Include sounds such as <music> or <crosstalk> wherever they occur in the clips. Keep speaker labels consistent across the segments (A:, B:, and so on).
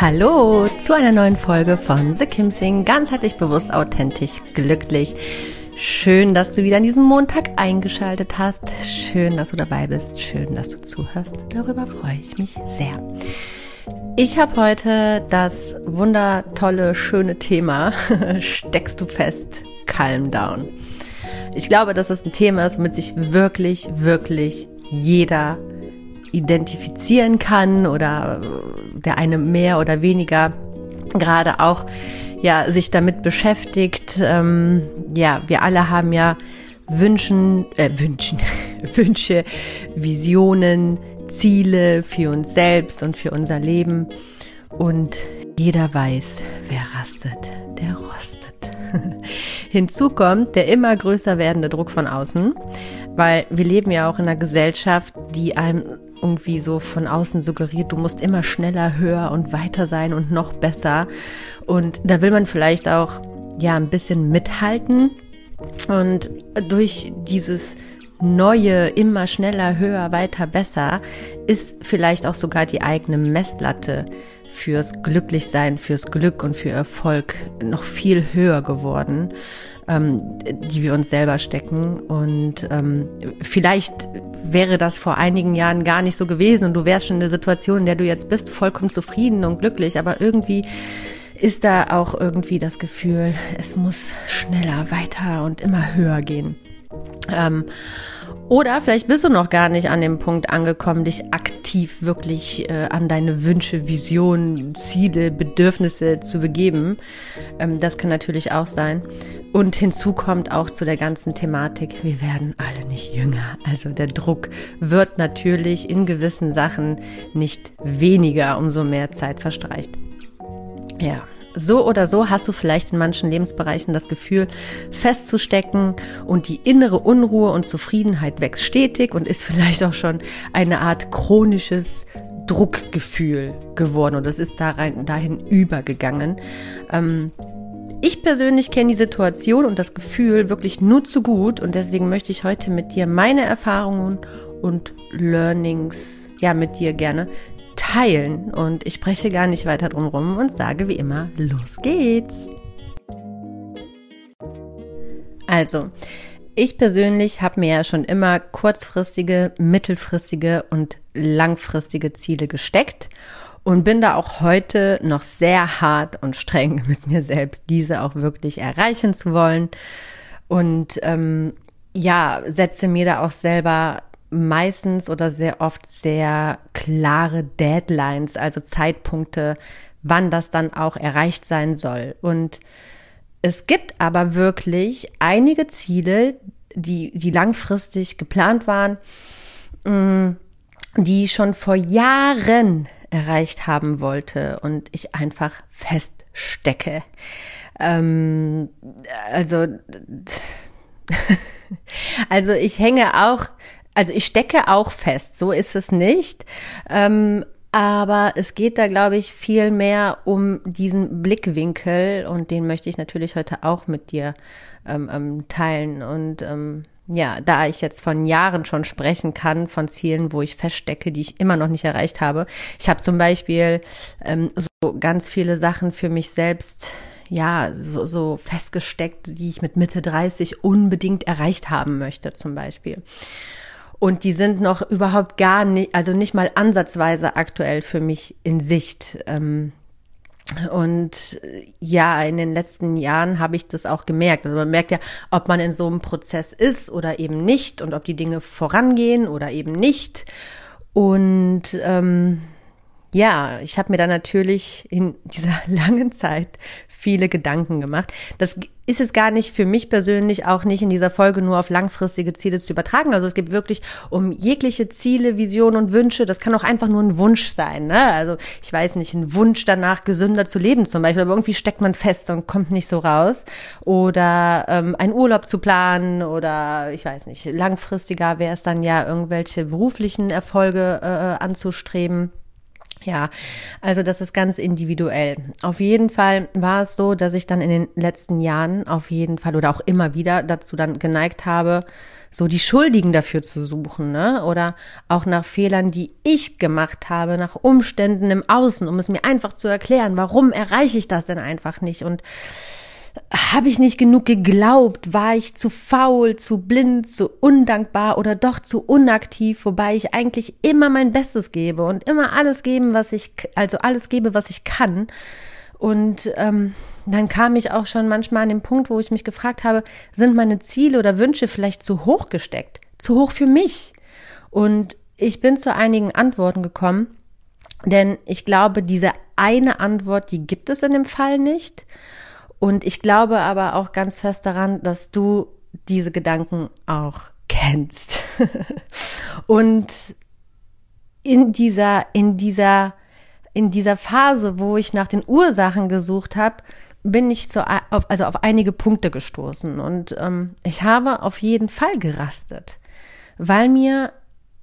A: Hallo zu einer neuen Folge von The Kim Sing. Ganzheitlich bewusst, authentisch, glücklich. Schön, dass du wieder an diesem Montag eingeschaltet hast. Schön, dass du dabei bist. Schön, dass du zuhörst. Darüber freue ich mich sehr. Ich habe heute das wundertolle, schöne Thema <laughs> Steckst du fest? Calm down. Ich glaube, dass es ein Thema ist, womit sich wirklich, wirklich jeder identifizieren kann oder der eine mehr oder weniger gerade auch ja sich damit beschäftigt. Ähm, ja, wir alle haben ja Wünschen, äh, Wünschen, <laughs> Wünsche, Visionen, Ziele für uns selbst und für unser Leben. Und jeder weiß, wer rastet, der rostet. <laughs> Hinzu kommt der immer größer werdende Druck von außen, weil wir leben ja auch in einer Gesellschaft, die einem irgendwie so von außen suggeriert, du musst immer schneller, höher und weiter sein und noch besser. Und da will man vielleicht auch ja ein bisschen mithalten. Und durch dieses neue, immer schneller, höher, weiter, besser ist vielleicht auch sogar die eigene Messlatte fürs Glücklichsein, fürs Glück und für Erfolg noch viel höher geworden ähm, die wir uns selber stecken. Und ähm, vielleicht wäre das vor einigen Jahren gar nicht so gewesen und du wärst schon in der Situation, in der du jetzt bist, vollkommen zufrieden und glücklich, aber irgendwie ist da auch irgendwie das Gefühl, es muss schneller, weiter und immer höher gehen. Ähm, oder vielleicht bist du noch gar nicht an dem Punkt angekommen, dich aktiv wirklich äh, an deine Wünsche, Visionen, Ziele, Bedürfnisse zu begeben. Ähm, das kann natürlich auch sein. Und hinzu kommt auch zu der ganzen Thematik, wir werden alle nicht jünger. Also der Druck wird natürlich in gewissen Sachen nicht weniger, umso mehr Zeit verstreicht. Ja, so oder so hast du vielleicht in manchen Lebensbereichen das Gefühl, festzustecken und die innere Unruhe und Zufriedenheit wächst stetig und ist vielleicht auch schon eine Art chronisches Druckgefühl geworden und es ist dahin übergegangen. Ähm, ich persönlich kenne die Situation und das Gefühl wirklich nur zu gut und deswegen möchte ich heute mit dir meine Erfahrungen und Learnings, ja, mit dir gerne teilen. Und ich spreche gar nicht weiter drum rum und sage wie immer, los geht's. Also, ich persönlich habe mir ja schon immer kurzfristige, mittelfristige und langfristige Ziele gesteckt und bin da auch heute noch sehr hart und streng <laughs> mit mir selbst, diese auch wirklich erreichen zu wollen. Und ähm, ja, setze mir da auch selber meistens oder sehr oft sehr klare Deadlines, also Zeitpunkte, wann das dann auch erreicht sein soll. Und es gibt aber wirklich einige Ziele, die, die langfristig geplant waren, mm, die schon vor Jahren erreicht haben wollte und ich einfach feststecke. Ähm, also, <laughs> also ich hänge auch also ich stecke auch fest, so ist es nicht. Ähm, aber es geht da, glaube ich, viel mehr um diesen Blickwinkel und den möchte ich natürlich heute auch mit dir ähm, ähm, teilen. Und ähm, ja, da ich jetzt von Jahren schon sprechen kann, von Zielen, wo ich feststecke, die ich immer noch nicht erreicht habe. Ich habe zum Beispiel ähm, so ganz viele Sachen für mich selbst ja, so, so festgesteckt, die ich mit Mitte 30 unbedingt erreicht haben möchte, zum Beispiel. Und die sind noch überhaupt gar nicht, also nicht mal ansatzweise aktuell für mich in Sicht. Ähm, und ja, in den letzten Jahren habe ich das auch gemerkt. Also man merkt ja, ob man in so einem Prozess ist oder eben nicht und ob die Dinge vorangehen oder eben nicht. Und ähm, ja, ich habe mir da natürlich in dieser <laughs> langen Zeit viele Gedanken gemacht. Das ist es gar nicht für mich persönlich auch nicht in dieser Folge nur auf langfristige Ziele zu übertragen. Also es gibt wirklich um jegliche Ziele, Visionen und Wünsche. Das kann auch einfach nur ein Wunsch sein. Ne? Also ich weiß nicht, ein Wunsch danach gesünder zu leben zum Beispiel, aber irgendwie steckt man fest und kommt nicht so raus. Oder ähm, einen Urlaub zu planen oder ich weiß nicht, langfristiger wäre es dann ja irgendwelche beruflichen Erfolge äh, anzustreben. Ja, also das ist ganz individuell. Auf jeden Fall war es so, dass ich dann in den letzten Jahren auf jeden Fall oder auch immer wieder dazu dann geneigt habe, so die Schuldigen dafür zu suchen, ne? Oder auch nach Fehlern, die ich gemacht habe, nach Umständen im Außen, um es mir einfach zu erklären, warum erreiche ich das denn einfach nicht und habe ich nicht genug geglaubt? War ich zu faul, zu blind, zu undankbar oder doch zu unaktiv, wobei ich eigentlich immer mein Bestes gebe und immer alles geben, was ich, also alles gebe, was ich kann. Und ähm, dann kam ich auch schon manchmal an den Punkt, wo ich mich gefragt habe, sind meine Ziele oder Wünsche vielleicht zu hoch gesteckt? Zu hoch für mich? Und ich bin zu einigen Antworten gekommen, denn ich glaube, diese eine Antwort, die gibt es in dem Fall nicht. Und ich glaube aber auch ganz fest daran, dass du diese Gedanken auch kennst. <laughs> und in dieser, in dieser, in dieser Phase, wo ich nach den Ursachen gesucht habe, bin ich zu, auf, also auf einige Punkte gestoßen und ähm, ich habe auf jeden Fall gerastet, weil mir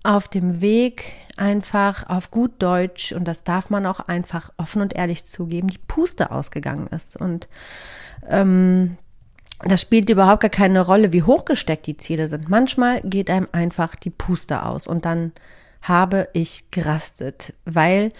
A: auf dem Weg einfach auf gut Deutsch, und das darf man auch einfach offen und ehrlich zugeben, die Puste ausgegangen ist. Und ähm, das spielt überhaupt gar keine Rolle, wie hochgesteckt die Ziele sind. Manchmal geht einem einfach die Puste aus und dann habe ich gerastet, weil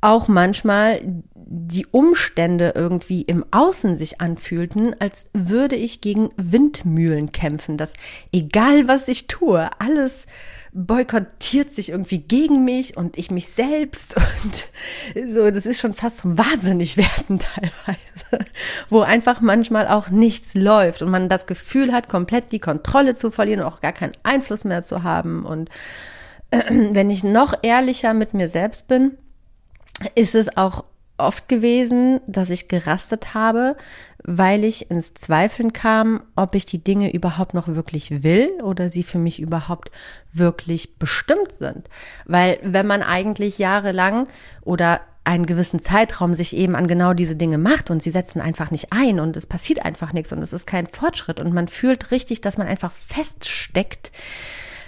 A: auch manchmal die Umstände irgendwie im Außen sich anfühlten, als würde ich gegen Windmühlen kämpfen, dass egal was ich tue, alles boykottiert sich irgendwie gegen mich und ich mich selbst. <laughs> Und so, das ist schon fast zum Wahnsinnig werden teilweise, wo einfach manchmal auch nichts läuft und man das Gefühl hat, komplett die Kontrolle zu verlieren und auch gar keinen Einfluss mehr zu haben. Und <clears throat> wenn ich noch ehrlicher mit mir selbst bin, ist es auch oft gewesen, dass ich gerastet habe, weil ich ins Zweifeln kam, ob ich die Dinge überhaupt noch wirklich will oder sie für mich überhaupt wirklich bestimmt sind. Weil wenn man eigentlich jahrelang oder einen gewissen Zeitraum sich eben an genau diese Dinge macht und sie setzen einfach nicht ein und es passiert einfach nichts und es ist kein Fortschritt und man fühlt richtig, dass man einfach feststeckt,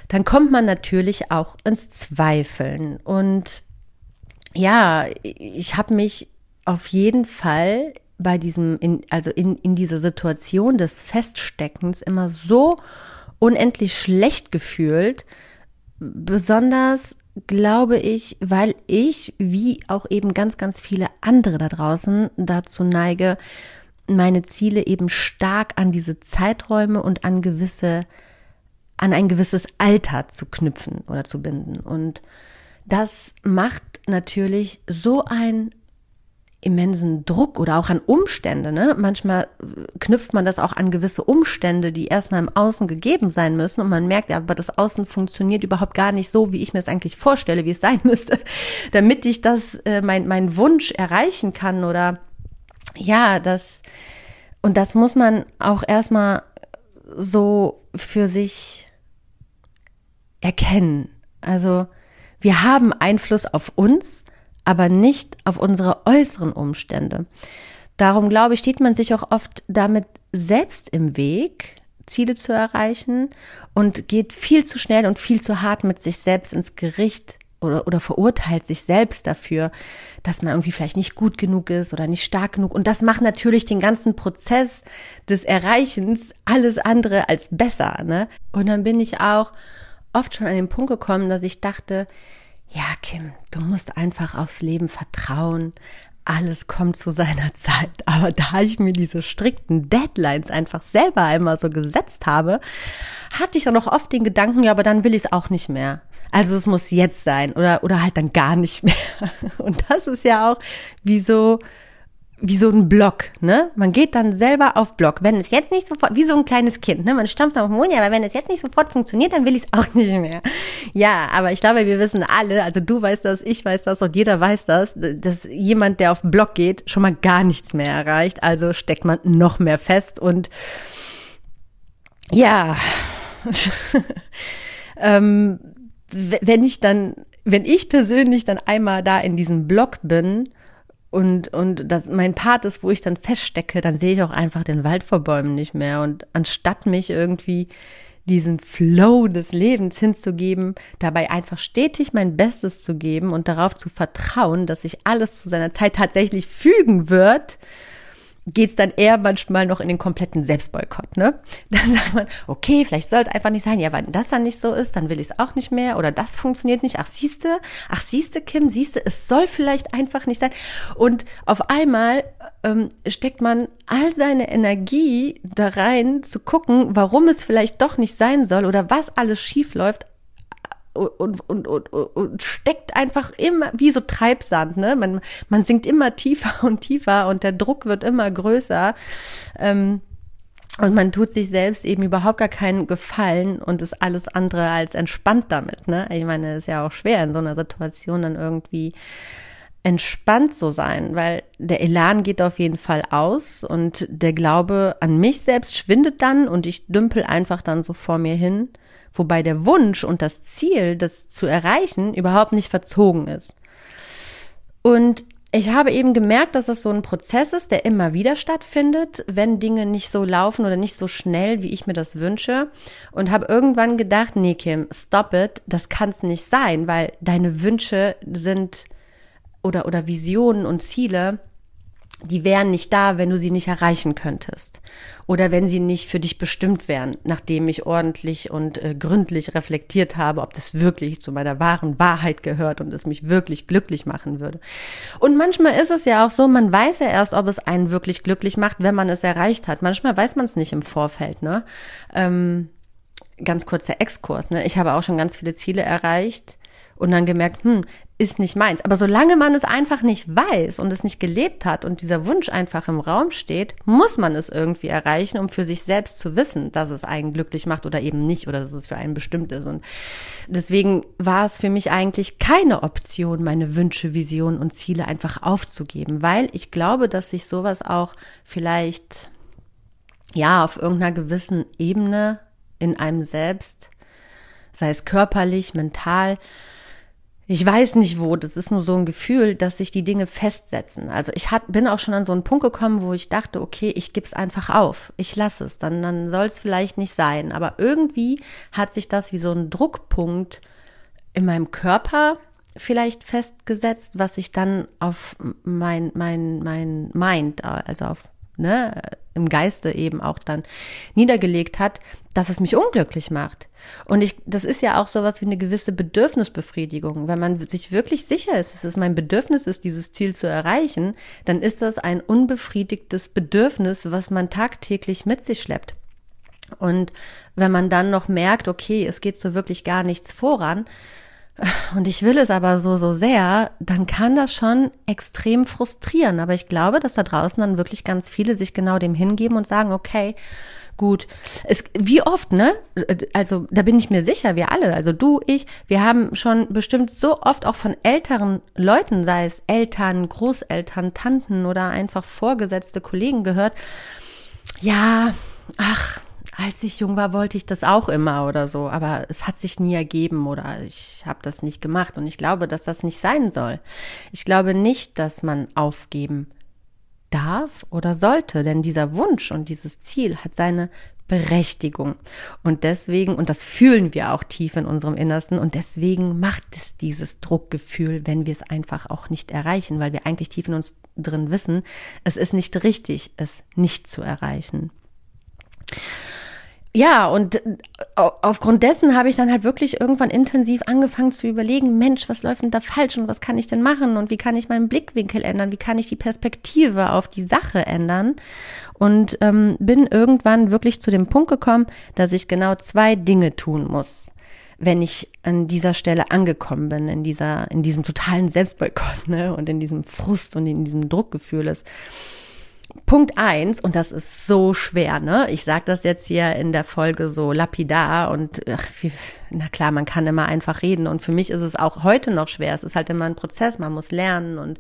A: dann kommt man natürlich auch ins Zweifeln und ja, ich habe mich auf jeden Fall bei diesem, in, also in, in dieser Situation des Feststeckens immer so unendlich schlecht gefühlt, besonders glaube ich, weil ich, wie auch eben ganz, ganz viele andere da draußen, dazu neige, meine Ziele eben stark an diese Zeiträume und an gewisse, an ein gewisses Alter zu knüpfen oder zu binden. Und das macht natürlich so ein immensen Druck oder auch an Umstände. Ne? Manchmal knüpft man das auch an gewisse Umstände, die erstmal im Außen gegeben sein müssen und man merkt, ja, aber das Außen funktioniert überhaupt gar nicht so, wie ich mir es eigentlich vorstelle, wie es sein <laughs> müsste, damit ich das, äh, mein, mein Wunsch erreichen kann oder ja, das, und das muss man auch erstmal so für sich erkennen. Also, wir haben Einfluss auf uns, aber nicht auf unsere äußeren Umstände. Darum glaube ich, steht man sich auch oft damit selbst im Weg, Ziele zu erreichen und geht viel zu schnell und viel zu hart mit sich selbst ins Gericht oder, oder verurteilt sich selbst dafür, dass man irgendwie vielleicht nicht gut genug ist oder nicht stark genug. Und das macht natürlich den ganzen Prozess des Erreichens alles andere als besser. Ne? Und dann bin ich auch oft schon an den Punkt gekommen, dass ich dachte, ja, Kim, du musst einfach aufs Leben vertrauen. alles kommt zu seiner Zeit. <laughs> Aber da ich mir diese strikten Deadlines einfach selber einmal so gesetzt habe, hatte ich dann auch oft den Gedanken, ja, aber dann will ich es auch nicht mehr. Also es muss jetzt sein oder, oder halt dann gar nicht <laughs> mehr. Und das ist ja auch wie so, wie so ein Block, ne? Man geht dann selber auf Block. Wenn es jetzt nicht sofort, wie so ein kleines Kind, ne? Man stampft auf den Mund, aber wenn es jetzt nicht sofort funktioniert, dann will ich es auch <laughs> nicht mehr. Ja, aber ich glaube, wir wissen alle, also du weißt das, ich weiß das und jeder weiß das, dass jemand, der auf Block geht, schon mal gar nichts mehr erreicht. Also steckt man noch mehr fest und ja, <laughs> ähm, wenn ich dann, wenn ich persönlich dann einmal da in diesem Block bin, und, und das mein Part ist, wo ich dann feststecke, dann sehe ich auch einfach den Wald vor Bäumen nicht mehr. Und anstatt mich irgendwie diesen Flow des Lebens hinzugeben, dabei einfach stetig mein Bestes zu geben und darauf zu vertrauen, dass sich alles zu seiner Zeit tatsächlich fügen wird, geht's dann eher manchmal noch in den kompletten Selbstboykott, ne? <laughs> Dann sagt man, okay, vielleicht soll es einfach nicht sein. Ja, wenn das dann nicht so ist, dann will ich es auch nicht mehr oder das funktioniert nicht. Ach, siehste, ach, siehste, Kim, siehste, es soll vielleicht einfach nicht sein. Und auf einmal ähm, steckt man all seine Energie da rein, zu gucken, warum es vielleicht doch nicht sein soll oder was alles schief läuft, und, und, und, und steckt einfach immer wie so Treibsand, ne? Man, man sinkt immer tiefer und tiefer und der Druck wird immer größer. Ähm, und man tut sich selbst eben überhaupt gar keinen Gefallen und ist alles andere als entspannt damit, ne? Ich meine, es ist ja auch schwer in so einer Situation dann irgendwie entspannt zu sein, weil der Elan geht auf jeden Fall aus und der Glaube an mich selbst schwindet dann und ich dümpel einfach dann so vor mir hin wobei der Wunsch und das Ziel, das zu erreichen, überhaupt nicht verzogen ist. Und ich habe eben gemerkt, dass das so ein Prozess ist, der immer wieder stattfindet, wenn Dinge nicht so laufen oder nicht so schnell, wie ich mir das wünsche. Und habe irgendwann gedacht, nee, Kim, stop it, das kann es nicht sein, weil deine Wünsche sind oder, oder Visionen und Ziele die wären nicht da, wenn du sie nicht erreichen könntest. Oder wenn sie nicht für dich bestimmt wären, nachdem ich ordentlich und äh, gründlich reflektiert habe, ob das wirklich zu meiner wahren Wahrheit gehört und es mich wirklich glücklich machen würde. Und manchmal ist es ja auch so, man weiß ja erst, ob es einen wirklich glücklich macht, wenn man es erreicht hat. Manchmal weiß man es nicht im Vorfeld, ne? Ähm, ganz kurzer Exkurs, ne? Ich habe auch schon ganz viele Ziele erreicht und dann gemerkt, hm, ist nicht meins. Aber solange man es einfach nicht weiß und es nicht gelebt hat und dieser Wunsch einfach im Raum steht, muss man es irgendwie erreichen, um für sich selbst zu wissen, dass es einen glücklich macht oder eben nicht oder dass es für einen bestimmt ist. Und deswegen war es für mich eigentlich keine Option, meine Wünsche, Visionen und Ziele einfach aufzugeben, weil ich glaube, dass sich sowas auch vielleicht ja auf irgendeiner gewissen Ebene in einem selbst, sei es körperlich, mental, ich weiß nicht wo, das ist nur so ein Gefühl, dass sich die Dinge festsetzen. Also ich hat, bin auch schon an so einen Punkt gekommen, wo ich dachte, okay, ich gebe es einfach auf, ich lasse es, dann, dann soll es vielleicht nicht sein. Aber irgendwie hat sich das wie so ein Druckpunkt in meinem Körper vielleicht festgesetzt, was sich dann auf mein, mein, mein Mind, also auf ne, im Geiste eben auch dann niedergelegt hat, dass es mich unglücklich macht. Und ich, das ist ja auch sowas wie eine gewisse Bedürfnisbefriedigung. Wenn man sich wirklich sicher ist, dass es mein Bedürfnis ist, dieses Ziel zu erreichen, dann ist das ein unbefriedigtes Bedürfnis, was man tagtäglich mit sich schleppt. Und wenn man dann noch merkt, okay, es geht so wirklich gar nichts voran, und ich will es aber so, so sehr, dann kann das schon extrem frustrieren. Aber ich glaube, dass da draußen dann wirklich ganz viele sich genau dem hingeben und sagen, okay, gut. Es, wie oft, ne? Also da bin ich mir sicher, wir alle, also du, ich, wir haben schon bestimmt so oft auch von älteren Leuten, sei es Eltern, Großeltern, Tanten oder einfach vorgesetzte Kollegen gehört, ja, ach, als ich jung war, wollte ich das auch immer oder so, aber es hat sich nie ergeben oder ich habe das nicht gemacht und ich glaube, dass das nicht sein soll. Ich glaube nicht, dass man aufgeben darf oder sollte, denn dieser Wunsch und dieses Ziel hat seine Berechtigung. Und deswegen, und das fühlen wir auch tief in unserem Innersten, und deswegen macht es dieses Druckgefühl, wenn wir es einfach auch nicht erreichen, weil wir eigentlich tief in uns drin wissen, es ist nicht richtig, es nicht zu erreichen. Ja, und äh, aufgrund dessen habe ich dann halt wirklich irgendwann intensiv angefangen zu überlegen, Mensch, was läuft denn da falsch und was kann ich denn machen und wie kann ich meinen Blickwinkel ändern, wie kann ich die Perspektive auf die Sache ändern und ähm, bin irgendwann wirklich zu dem Punkt gekommen, dass ich genau zwei Dinge tun muss, wenn ich an dieser Stelle angekommen bin, in dieser, in diesem totalen Selbstboykott <laughs> ne, und in diesem Frust und in diesem Druckgefühl ist. Punkt eins, und das ist so schwer, ne? Ich sage das jetzt hier in der Folge so lapidar und ach, wie, na klar, man kann immer einfach reden. Und für mich ist es auch heute noch schwer. Es ist halt immer ein Prozess, man muss lernen und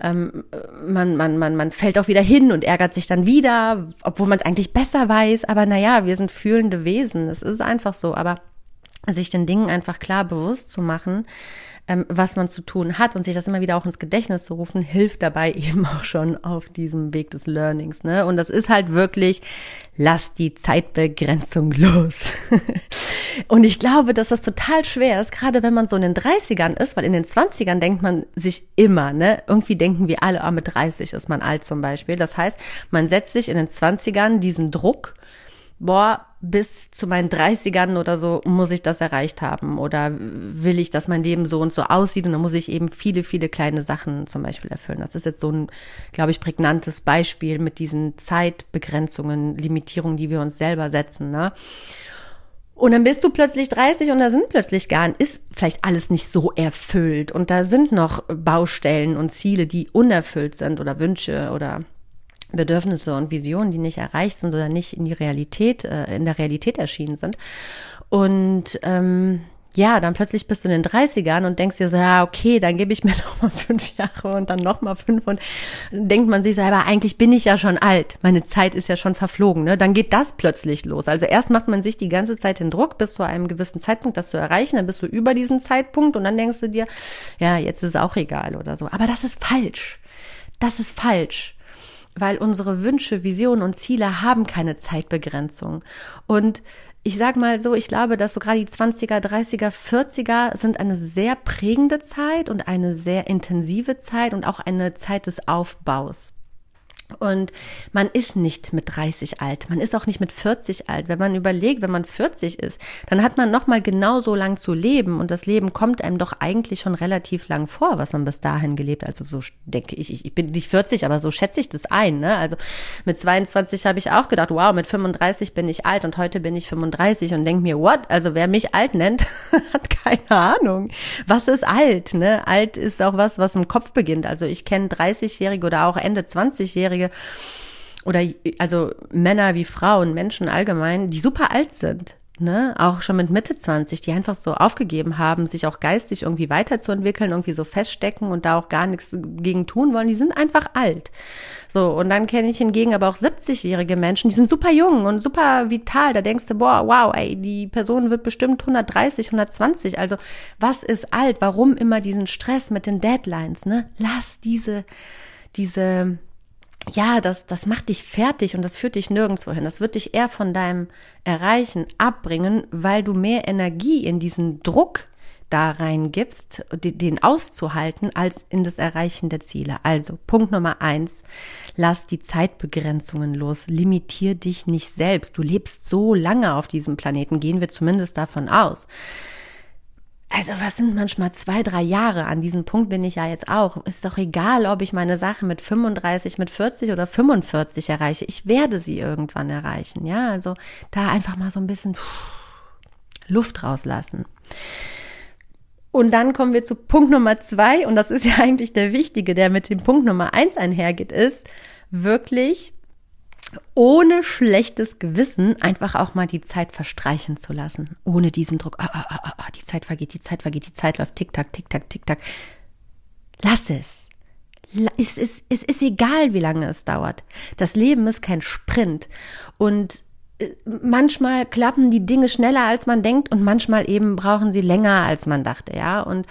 A: ähm, man, man, man, man fällt auch wieder hin und ärgert sich dann wieder, obwohl man es eigentlich besser weiß. Aber naja, wir sind fühlende Wesen. Es ist einfach so. Aber sich den Dingen einfach klar bewusst zu machen, ähm, was man zu tun hat und sich das immer wieder auch ins Gedächtnis zu rufen, hilft dabei <laughs> eben auch schon auf diesem Weg des Learnings. Ne? Und das ist halt wirklich, lass die Zeitbegrenzung los. <laughs> und ich glaube, dass das total schwer ist, gerade wenn man so in den 30ern ist, weil in den 20ern denkt man sich immer, ne? Irgendwie denken wir alle, ah, mit 30 ist man alt zum Beispiel. Das heißt, man setzt sich in den 20ern diesen Druck, boah, bis zu meinen 30ern oder so muss ich das erreicht haben oder will ich, dass mein Leben so und so aussieht und dann muss ich eben viele, viele kleine Sachen zum Beispiel erfüllen. Das ist jetzt so ein, glaube ich, prägnantes Beispiel mit diesen Zeitbegrenzungen, Limitierungen, die wir uns selber setzen. Ne? Und dann bist du plötzlich 30 und da sind plötzlich gar nicht, ist vielleicht alles nicht so erfüllt und da sind noch Baustellen und Ziele, die unerfüllt sind oder Wünsche oder Bedürfnisse und Visionen, die nicht erreicht sind oder nicht in die Realität, äh, in der Realität erschienen sind. Und ähm, ja, dann plötzlich bist du in den 30ern und denkst dir so, ja, okay, dann gebe ich mir <laughs> noch mal fünf Jahre und dann noch mal fünf und denkt man sich so, aber eigentlich bin ich ja schon alt, meine Zeit ist ja schon verflogen, ne? Dann geht das plötzlich los. Also erst macht man sich die ganze Zeit den Druck, bis zu einem gewissen Zeitpunkt das zu erreichen, dann bist du über diesen Zeitpunkt und dann denkst du dir, ja, jetzt ist es auch egal oder so. Aber das ist falsch. Das ist falsch weil unsere Wünsche, Visionen und Ziele haben keine Zeitbegrenzung. Und ich sag mal so, ich glaube, dass so gerade die 20er, 30er, 40er sind eine sehr prägende Zeit und eine sehr intensive Zeit und auch eine Zeit des Aufbaus. Und man ist nicht mit 30 alt, man ist auch nicht mit 40 alt. Wenn man überlegt, wenn man 40 ist, dann hat man noch mal genauso lang zu leben und das Leben kommt einem doch eigentlich schon relativ lang vor, was man bis dahin gelebt. Also so denke ich, ich, ich bin nicht 40, aber so schätze ich das ein. Ne? Also mit 22 habe ich auch gedacht, wow, mit 35 bin ich alt und heute bin ich 35 und denke mir, what? Also wer mich alt nennt, <laughs> hat keine Ahnung. Was ist alt? Ne? Alt ist auch was, was im Kopf beginnt. Also ich kenne 30-Jährige oder auch Ende 20-Jährige Minderjährige oder also Männer wie Frauen, Menschen allgemein, die super alt sind, ne, auch schon mit Mitte 20, die einfach so aufgegeben haben, sich auch geistig irgendwie weiterzuentwickeln, irgendwie so feststecken und da auch gar nichts gegen tun wollen, die sind einfach alt. So, und dann kenne ich hingegen aber auch 70-jährige Menschen, die sind super jung und super vital, da denkst du, boah, wow, ey, die Person wird bestimmt 130, 120, also was ist alt? Warum immer diesen Stress mit den Deadlines, ne? Lass diese, diese, ja, das, das macht dich fertig und das führt dich nirgendwo hin. Das wird dich eher von deinem Erreichen abbringen, weil du mehr Energie in diesen Druck da reingibst, den auszuhalten, als in das Erreichen der Ziele. Also Punkt Nummer eins, lass die Zeitbegrenzungen los, limitier dich nicht selbst. Du lebst so lange auf diesem Planeten, gehen wir zumindest davon aus. Also was sind manchmal zwei, drei Jahre? An diesem Punkt bin ich ja jetzt auch. Ist doch egal, ob ich meine Sache mit 35, mit 40 oder 45 erreiche. Ich werde sie irgendwann erreichen. Ja, also da einfach mal so ein bisschen Luft rauslassen. Und dann kommen wir zu Punkt Nummer zwei. Und das ist ja <laughs> eigentlich der wichtige, der mit dem Punkt Nummer eins einhergeht, ist wirklich ohne schlechtes Gewissen einfach auch mal die Zeit verstreichen zu lassen. Ohne diesen Druck, ah, ah, ah, ah, die Zeit vergeht, die Zeit vergeht, die Zeit läuft, tick, tack, tick, tack, tick, tack. Lass es. Es ist, es ist egal, wie lange es dauert. Das Leben ist kein Sprint. Und äh, manchmal klappen die Dinge schneller, als man denkt, und manchmal eben brauchen sie länger, als man dachte, ja. Und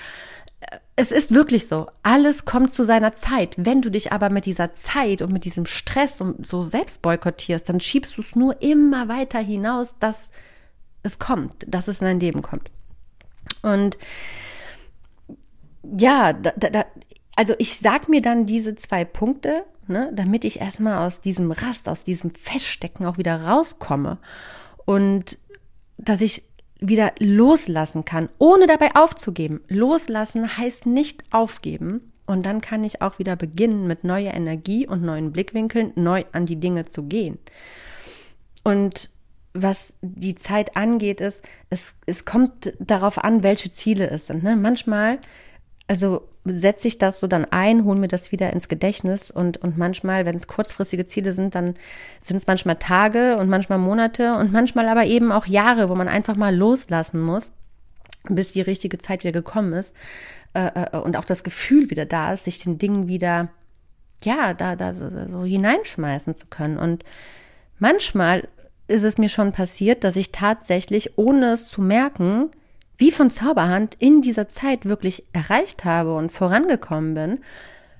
A: es ist wirklich so. Alles kommt zu seiner Zeit. Wenn du dich aber mit dieser Zeit und mit diesem Stress und so selbst boykottierst, dann schiebst du es nur immer weiter hinaus, dass es kommt, dass es in dein Leben kommt. Und ja, da, da, also ich sag mir dann diese zwei Punkte, ne, damit ich erstmal aus diesem Rast, aus diesem Feststecken auch wieder rauskomme Und dass ich wieder loslassen kann, ohne dabei aufzugeben. Loslassen heißt nicht aufgeben. Und dann kann ich auch wieder beginnen, mit neuer Energie und neuen Blickwinkeln neu an die Dinge zu gehen. Und was die Zeit angeht, ist, es, es kommt darauf an, welche Ziele es sind. Ne? Manchmal, also setze ich das so dann ein, hole mir das wieder ins Gedächtnis und, und manchmal, wenn es kurzfristige Ziele sind, dann sind es manchmal Tage und manchmal Monate und manchmal aber eben auch Jahre, wo man einfach mal loslassen muss, bis die richtige Zeit wieder gekommen ist äh, äh, und auch das Gefühl wieder da ist, sich den Dingen wieder, ja, da, da so, so hineinschmeißen zu können. Und manchmal ist es mir schon passiert, dass ich tatsächlich, ohne es zu merken, wie von Zauberhand in dieser Zeit wirklich erreicht habe und vorangekommen bin,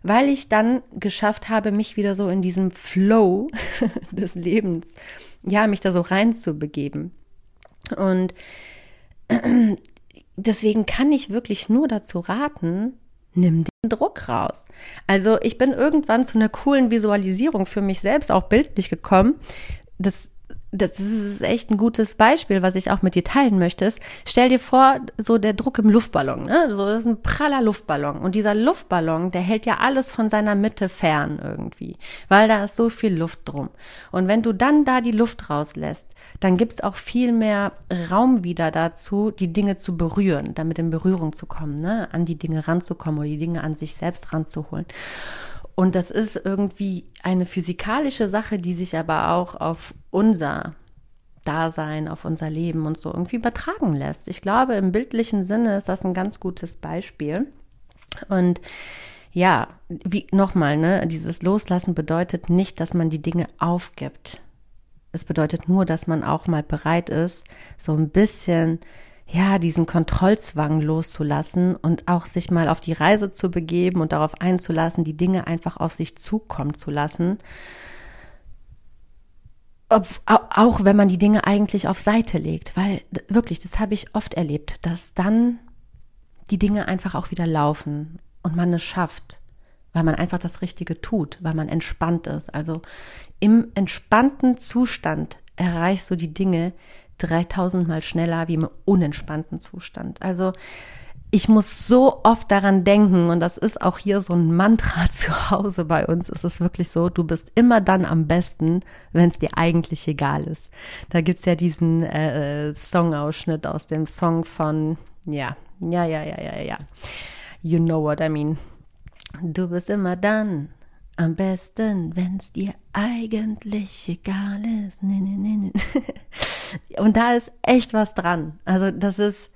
A: weil ich dann geschafft habe, mich wieder so in diesem Flow <laughs> des Lebens, ja, mich da so reinzubegeben. Und <clears throat> deswegen kann ich wirklich nur dazu raten, nimm den Druck raus. Also ich bin irgendwann zu einer coolen Visualisierung für mich selbst auch bildlich gekommen. Das das ist echt ein gutes Beispiel, was ich auch mit dir teilen möchte. Stell dir vor, so der Druck im Luftballon, ne? So, das ist ein praller Luftballon. Und dieser Luftballon, der hält ja alles von seiner Mitte fern irgendwie, weil da ist so viel Luft drum. Und wenn du dann da die Luft rauslässt, dann gibt's auch viel mehr Raum wieder dazu, die Dinge zu berühren, damit in Berührung zu kommen, ne? An die Dinge ranzukommen oder die Dinge an sich selbst ranzuholen. Und das ist irgendwie eine physikalische Sache, die sich aber auch auf unser Dasein, auf unser Leben und so irgendwie übertragen lässt. Ich glaube, im bildlichen Sinne ist das ein ganz gutes Beispiel. Und ja, wie nochmal, ne, dieses Loslassen bedeutet nicht, dass man die Dinge aufgibt. Es bedeutet nur, dass man auch mal bereit ist, so ein bisschen ja, diesen Kontrollzwang loszulassen und auch sich mal auf die Reise zu begeben und darauf einzulassen, die Dinge einfach auf sich zukommen zu lassen. Ob, auch wenn man die Dinge eigentlich auf Seite legt, weil wirklich, das habe ich oft erlebt, dass dann die Dinge einfach auch wieder laufen und man es schafft, weil man einfach das Richtige tut, weil man entspannt ist. Also im entspannten Zustand erreichst du die Dinge, 3000 mal schneller wie im unentspannten Zustand. Also ich muss so oft daran denken und das ist auch hier so ein Mantra <laughs> zu Hause bei uns. Es ist wirklich so, du bist immer dann am besten, wenn es dir eigentlich egal ist. Da gibt's ja diesen äh, Songausschnitt aus dem Song von, ja, ja, ja, ja, ja, ja. You know what I mean. Du bist immer dann am besten, wenn's dir eigentlich egal ist. Nee, nee, nee, nee. <laughs> Und da ist echt was dran. Also das ist,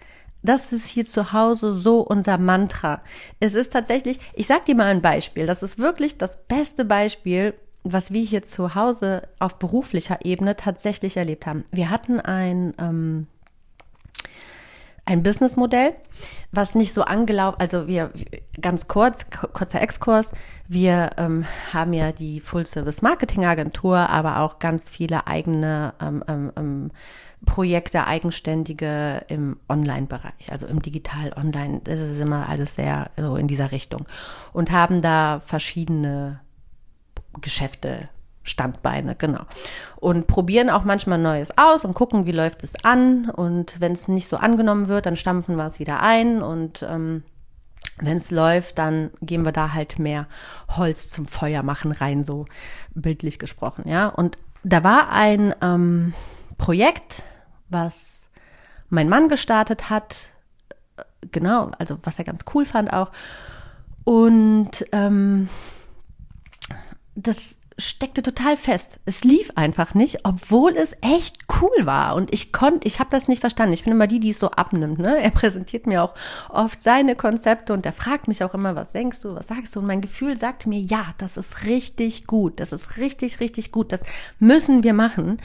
A: das ist hier zu Hause so unser Mantra. Es ist tatsächlich, ich sag dir mal ein Beispiel. Das ist wirklich das beste Beispiel, was wir hier zu Hause auf beruflicher Ebene tatsächlich erlebt haben. Wir hatten ein, ähm, ein Businessmodell, was nicht so angelaufen, also wir, ganz kurz, kurzer Exkurs, wir ähm, haben ja die Full-Service-Marketing-Agentur, aber auch ganz viele eigene ähm, ähm, ähm, Projekte, eigenständige im Online-Bereich, also im Digital-Online, das ist immer alles sehr so in dieser Richtung. Und haben da verschiedene Geschäfte Standbeine, genau. Und probieren auch manchmal Neues aus und gucken, wie läuft es an. Und wenn es nicht so angenommen wird, dann stampfen wir es wieder ein. Und ähm, wenn es läuft, dann geben wir da halt mehr Holz zum Feuer machen rein, so bildlich gesprochen, ja. Und da war ein ähm, Projekt, was mein Mann gestartet hat, genau, also was er ganz cool fand auch. Und ähm, das steckte total fest. Es lief einfach nicht, obwohl es echt cool war. Und ich konnte, ich habe das nicht verstanden. Ich bin immer die, die es so abnimmt. Ne? Er präsentiert mir auch oft seine Konzepte und er fragt mich auch immer, was denkst du, was sagst du? Und mein Gefühl sagte mir, ja, das ist richtig gut. Das ist richtig, richtig gut. Das müssen wir machen.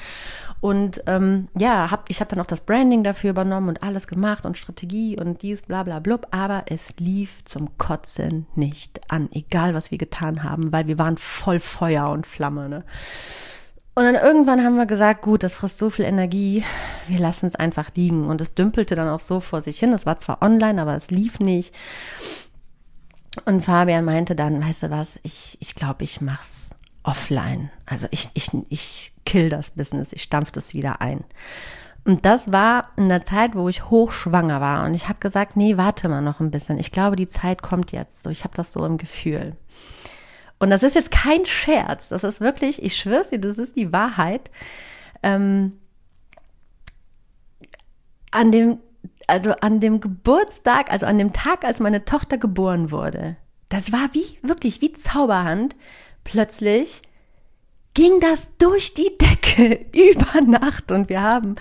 A: Und ähm, ja, hab, ich habe dann auch das Branding dafür übernommen und alles gemacht und Strategie und dies, bla bla blub. Aber es lief zum Kotzen nicht an, egal was wir getan haben, weil wir waren voll Feuer und Flamme. Ne? Und dann irgendwann haben wir gesagt, gut, das frisst so viel Energie, wir lassen es einfach liegen. Und es dümpelte dann auch so vor sich hin. Es war zwar online, aber es lief nicht. Und Fabian meinte dann, weißt du was, ich, ich glaube, ich mach's offline. Also ich, ich, ich kill das Business, ich stampf das wieder ein. Und das war in der Zeit, wo ich hochschwanger war. Und ich habe gesagt, nee, warte mal noch ein bisschen. Ich glaube, die Zeit kommt jetzt. So, ich habe das so im Gefühl. Und das ist jetzt kein Scherz. Das ist wirklich, ich schwör's dir, das ist die Wahrheit. Ähm, an dem, also an dem Geburtstag, also an dem Tag, als meine Tochter geboren wurde, das war wie, wirklich wie Zauberhand. Plötzlich ging das durch die Decke <laughs> über Nacht und wir haben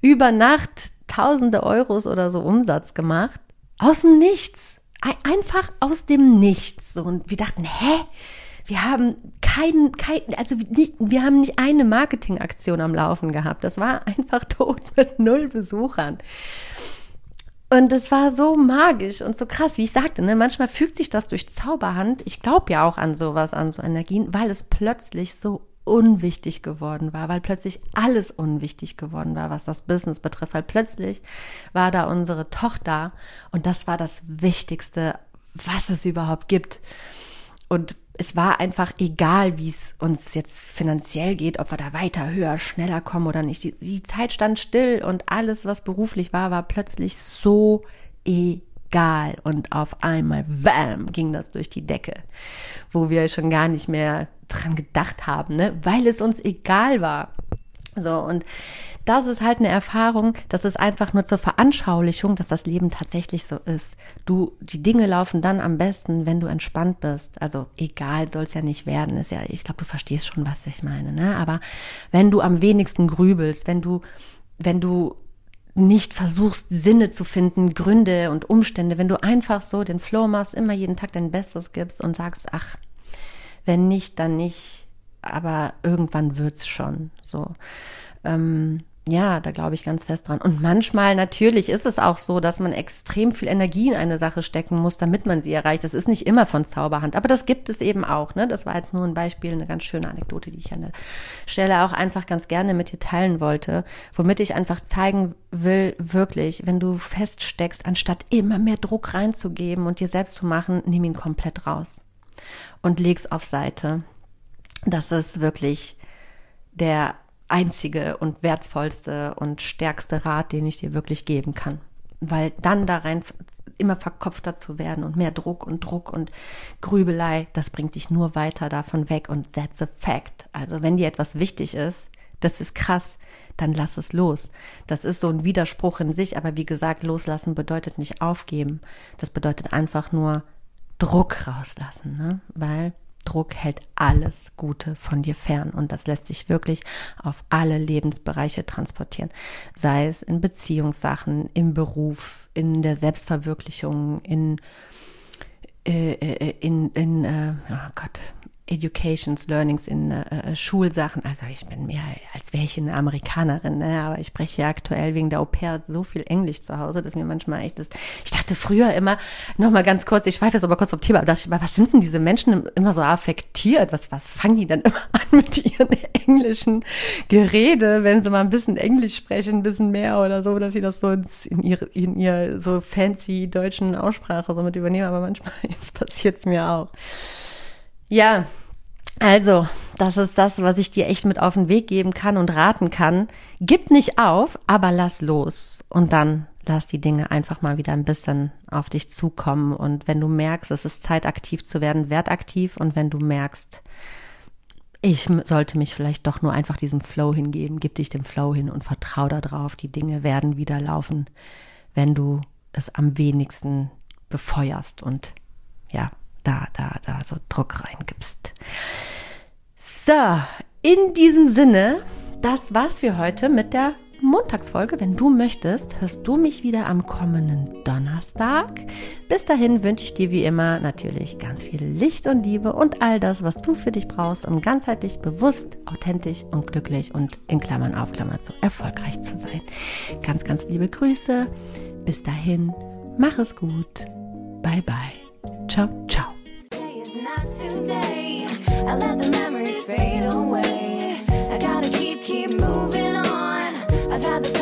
A: über Nacht tausende Euros oder so Umsatz gemacht. Aus dem Nichts. Einfach aus dem Nichts. Und wir dachten, hä? Wir haben keinen, kein, also nicht, wir haben nicht eine Marketingaktion am Laufen gehabt. Das war einfach <laughs> tot mit null Besuchern. Und es war so magisch und so krass, wie ich sagte, ne, manchmal fügt sich das durch Zauberhand. Ich glaube ja auch an sowas, an so Energien, weil es plötzlich so unwichtig geworden war, weil plötzlich alles unwichtig geworden war, was das Business betrifft, weil plötzlich war da unsere Tochter und das war das Wichtigste, was es überhaupt gibt. Und es war einfach egal, wie es uns jetzt finanziell geht, ob wir da weiter, höher, schneller kommen oder nicht. Die, die Zeit stand still und alles, was beruflich war, war plötzlich so egal. Und auf einmal, wham, ging das durch die Decke, wo wir schon gar nicht mehr dran gedacht haben, ne? weil es uns egal war. So, und das ist halt eine Erfahrung, das ist einfach nur zur Veranschaulichung, dass das Leben tatsächlich so ist. Du, die Dinge laufen dann am besten, wenn du entspannt bist. Also egal soll es ja nicht werden, ist ja, ich glaube, du verstehst schon, was ich meine, ne? Aber wenn du am wenigsten grübelst, wenn du, wenn du nicht versuchst, Sinne zu finden, Gründe und Umstände, wenn du einfach so den Flow machst, immer jeden Tag dein Bestes gibst und sagst, ach, wenn nicht, dann nicht, aber irgendwann wird's schon so. Ähm, ja, da glaube ich ganz fest dran. Und manchmal natürlich ist es auch so, dass man extrem viel Energie in eine Sache stecken muss, damit man sie erreicht. Das ist nicht immer von Zauberhand, aber das gibt es eben auch. Ne? Das war jetzt nur ein Beispiel, eine ganz schöne Anekdote, die ich an der Stelle auch einfach ganz gerne mit dir teilen wollte, womit ich einfach zeigen will, wirklich, wenn du feststeckst, anstatt immer mehr Druck reinzugeben und dir selbst zu machen, nimm ihn komplett raus und leg's auf Seite. Das ist wirklich der einzige und wertvollste und stärkste Rat, den ich dir wirklich geben kann. Weil dann da rein immer verkopfter zu werden und mehr Druck und Druck und Grübelei, das bringt dich nur weiter davon weg und that's a fact. Also wenn dir etwas wichtig ist, das ist krass, dann lass es los. Das ist so ein Widerspruch in sich, aber wie gesagt, loslassen bedeutet nicht aufgeben. Das bedeutet einfach nur Druck rauslassen, ne? weil Druck hält alles Gute von dir fern und das lässt sich wirklich auf alle Lebensbereiche transportieren. Sei es in Beziehungssachen, im Beruf, in der Selbstverwirklichung, in, äh, äh in, in, äh, oh Gott, Educations, Learnings in äh, Schulsachen. Also ich bin mehr, als wäre ich eine Amerikanerin, ne? aber ich spreche ja aktuell wegen der Au pair so viel Englisch zu Hause, dass mir manchmal echt ist. Ich dachte früher immer, noch mal ganz kurz, ich schweife jetzt aber kurz vom Thema, aber dachte ich immer, was sind denn diese Menschen immer so affektiert? Was, was fangen die dann immer <laughs> an mit ihren englischen Gerede, wenn sie mal ein bisschen Englisch sprechen, ein bisschen mehr oder so, dass sie das so in ihre, in ihr so fancy deutschen Aussprache so mit übernehmen, aber manchmal <laughs> passiert es mir auch. Ja, also, das ist das, was ich dir echt mit auf den Weg geben kann und raten kann. Gib nicht auf, aber lass los. Und dann lass die Dinge einfach mal wieder ein bisschen auf dich zukommen. Und wenn du merkst, es ist Zeit, aktiv zu werden, werd aktiv. Und wenn du merkst, ich sollte mich vielleicht doch nur einfach diesem Flow hingeben, gib dich dem Flow hin und vertrau darauf. Die Dinge werden wieder laufen, wenn du es am wenigsten befeuerst und ja, da, da, da so Druck reingibst. So, in diesem Sinne, das war's für heute mit der Montagsfolge. Wenn du möchtest, hörst du mich wieder am kommenden Donnerstag. Bis dahin wünsche ich dir wie immer natürlich ganz viel Licht und Liebe und all das, was du für dich brauchst, um ganzheitlich bewusst, authentisch und glücklich und in Klammern auf Klammern zu erfolgreich zu sein. Ganz, ganz liebe Grüße. Bis dahin, mach es gut. Bye, bye. Ciao, ciao.
B: not today. I let the memories fade away. I gotta keep, keep moving on. I've had the